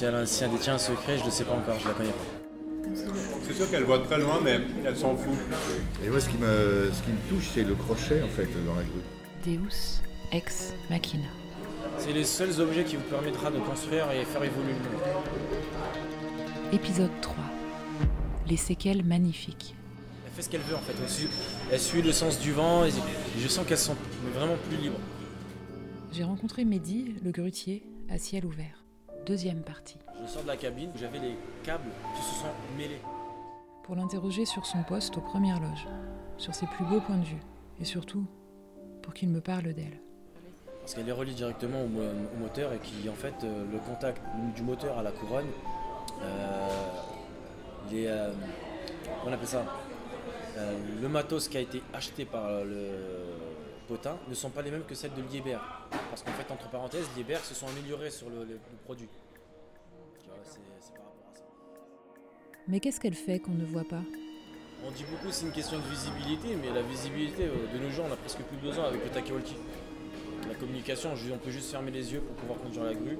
Si elle, si elle détient un secret, je ne sais pas encore, je la connais pas. C'est sûr qu'elle voit très loin, mais elle s'en fout. Et moi, ce qui me, ce qui me touche, c'est le crochet, en fait, dans la grue. Deus ex machina. C'est les seuls objets qui vous permettra de construire et faire évoluer le monde. Épisode 3. Les séquelles magnifiques. Elle fait ce qu'elle veut en fait. Elle suit, elle suit le sens du vent et je sens qu'elle se sent vraiment plus libre. J'ai rencontré Mehdi, le grutier, à ciel ouvert. Deuxième partie. Je sors de la cabine où j'avais les câbles qui se sont mêlés. Pour l'interroger sur son poste aux premières loges, sur ses plus beaux points de vue, et surtout pour qu'il me parle d'elle. Parce qu'elle est reliée directement au, mo- au moteur et qui en fait euh, le contact du moteur à la couronne, euh, les, euh, on appelle ça, le matos qui a été acheté par le potin ne sont pas les mêmes que celles de Liebherr. Parce qu'en fait entre parenthèses, Liebherr se sont améliorés sur le, le- le produit. Tu vois, c'est c'est par rapport à ça. Mais qu'est-ce qu'elle fait qu'on ne voit pas? On dit beaucoup c'est une question de visibilité, mais la visibilité euh, de nos jours on a presque plus besoin avec le talkie-walkie. La communication, on peut juste fermer les yeux pour pouvoir conduire la grue.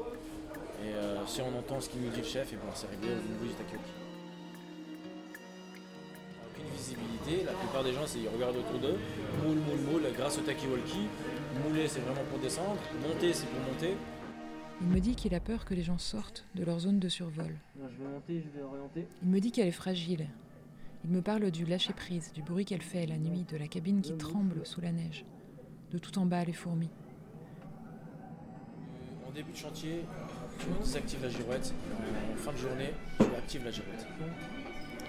Et euh, si on entend ce qu'il nous dit le chef, et bon c'est réglé au niveau du talkie-walkie. La plupart des gens ils regardent autour d'eux, moule, moule, moule, grâce au talkie-walkie. Mouler c'est vraiment pour descendre, monter c'est pour monter. Il me dit qu'il a peur que les gens sortent de leur zone de survol. Je vais monter, je vais orienter. Il me dit qu'elle est fragile. Il me parle du lâcher-prise, du bruit qu'elle fait la nuit, de la cabine qui tremble sous la neige, de tout en bas les fourmis. Euh, En début de chantier, tu désactives la girouette. En fin de journée, tu actives la girouette.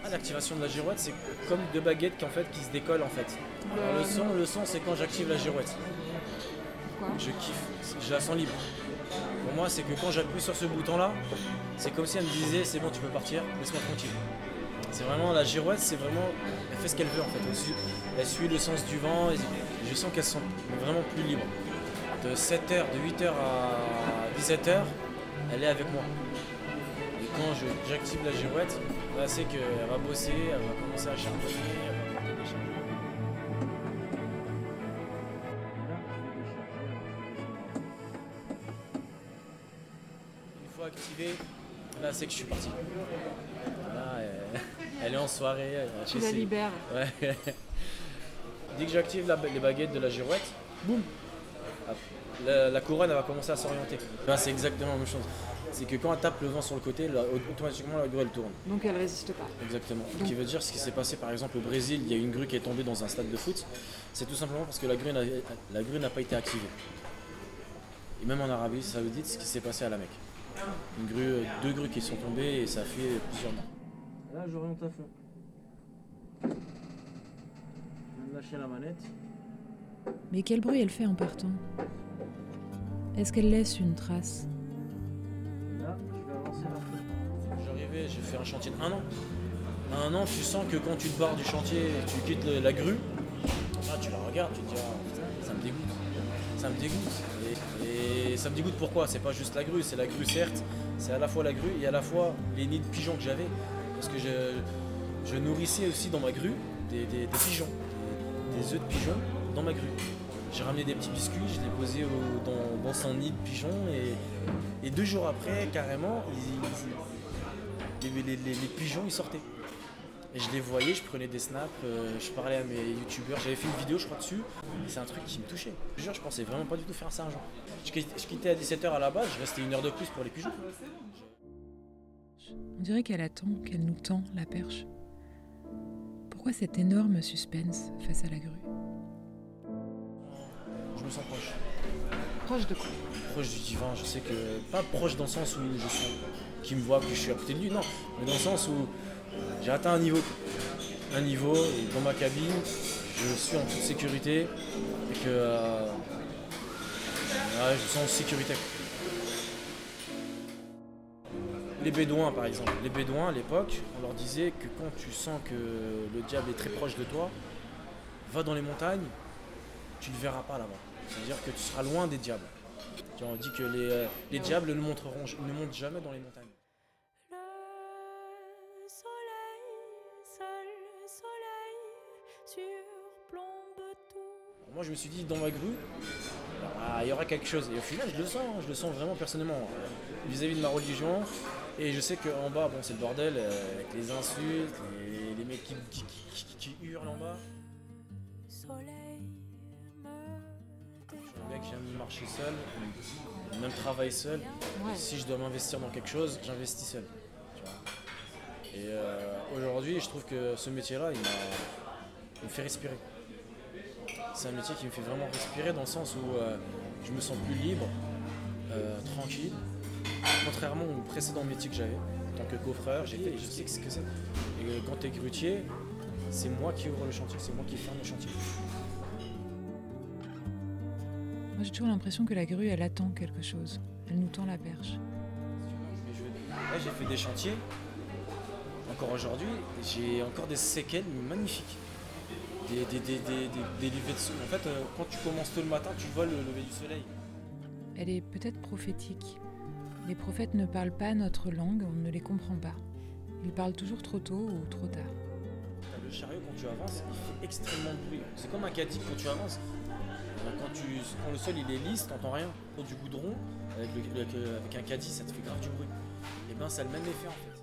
Ah, l'activation de la girouette, c'est comme deux baguettes qui, en fait, qui se décollent en fait. Alors, le son, le son, c'est quand j'active la girouette. Je kiffe, je la sens libre. Pour moi, c'est que quand j'appuie sur ce bouton-là, c'est comme si elle me disait c'est bon, tu peux partir, laisse-moi tranquille. C'est vraiment la girouette, c'est vraiment, elle fait ce qu'elle veut en fait. Elle suit, le sens du vent et je sens qu'elle se sent vraiment plus libre. De 7h, de 8h à 17h, elle est avec moi. Et quand j'active la girouette, là c'est qu'elle va bosser, elle va commencer à charbonner, elle va monter des charges. Une fois activée, là c'est que je suis parti. Là, elle, est en soirée. elle Tu la libères. Ouais. Dès que j'active les baguettes de la girouette, boum la, la couronne elle va commencer à s'orienter. Là, c'est exactement la même chose. C'est que quand elle tape le vent sur le côté, là, automatiquement la grue elle tourne. Donc elle résiste pas. Exactement. Ce qui veut dire ce qui s'est passé par exemple au Brésil, il y a une grue qui est tombée dans un stade de foot. C'est tout simplement parce que la grue n'a, la grue n'a pas été activée. Et même en Arabie Saoudite, ce qui s'est passé à la Mecque. Une grue, deux grues qui sont tombées et ça a fait plusieurs morts. Là, j'oriente à fond. Je viens de lâcher la manette. Mais quel bruit elle fait en partant? Est-ce qu'elle laisse une trace? Là, je vais avancer. J'arrivais, j'ai fait un chantier de un an. Un an, tu sens que quand tu te barres du chantier, tu quittes le- la grue, là, tu la regardes, tu te dis, ah, ça me dégoûte. Ça me dégoûte. Et, et ça me dégoûte pourquoi? C'est pas juste la grue, c'est la grue certes, c'est à la fois la grue et à la fois les nids de pigeons que j'avais. Parce que je, je nourrissais aussi dans ma grue des, des- des pigeons, des, des œufs de pigeons dans ma grue. J'ai ramené des petits biscuits, je les posais dans, dans son nid de pigeons et, et deux jours après, carrément, les, pigeons ils sortaient. Et je les voyais, je prenais des snaps, euh, je parlais à mes youtubeurs, j'avais fait une vidéo je crois dessus, c'est un truc qui me touchait. Je jure, je pensais vraiment pas du tout faire ça un jour. Je quittais à 17h à la base, je restais une heure de plus pour les pigeons. On dirait qu'elle attend, qu'elle nous tend la perche. Pourquoi cet énorme suspense face à la grue? Je me sens proche. Proche de quoi Proche du divin, je sais que. Pas proche dans le sens où je sens qu'il me voit, que je suis à côté de lui, non. Mais dans le sens où j'ai atteint un niveau. Un niveau, et dans ma cabine, je suis en toute sécurité et que. euh, ouais, je me sens en sécurité. Les bédouins, par exemple. Les bédouins, à l'époque, on leur disait que quand tu sens que le diable est très proche de toi, va dans les montagnes, tu ne le verras pas là-bas. C'est-à-dire que tu seras loin des diables. On dit que les, euh, les diables ne, montreront, ne montent jamais dans les montagnes. Le soleil, seul soleil, surplombe tout. Moi, je me suis dit, dans ma grue, ah, il y aura quelque chose. Et au final, je le sens, hein, je le sens vraiment personnellement. euh, Vis-à-vis de ma religion, Et je sais qu'en bas, bon, c'est le bordel, euh, avec les insultes, les, les mecs qui, qui- qui- qui- qui hurlent en bas. Soleil mec qui aime marcher seul, même travailler seul. Ouais. Si je dois m'investir dans quelque chose, j'investis seul. tu vois. Et euh, aujourd'hui, je trouve que ce métier-là, il, me fait respirer. C'est un métier qui me fait vraiment respirer dans le sens où euh, je me sens plus libre, euh, tranquille. Contrairement au précédent métier que j'avais, en tant que coffreur, j'ai fait, je sais ce que c'est. Et quand tu es grutier, c'est moi qui ouvre le chantier, c'est moi qui ferme le chantier. Moi, j'ai toujours l'impression que la grue, elle attend quelque chose. Elle nous tend la perche. Là, j'ai fait des chantiers. Encore aujourd'hui, j'ai encore des séquelles magnifiques. Des, des, levées de soleil. En fait, euh, quand tu commences tôt le matin, tu vois le lever du soleil. Elle est peut-être prophétique. Les prophètes ne parlent pas notre langue, on ne les comprend pas. Ils parlent toujours trop tôt ou trop tard. Le chariot, quand tu avances, il fait extrêmement de bruit. C'est comme un caddie quand tu avances. Euh, Quand, tu, quand le sol il est lisse, t'entends rien. Pour du goudron, avec, euh, avec un caddie, ça te fait grave du bruit. Et ben, ça a le même effet en fait.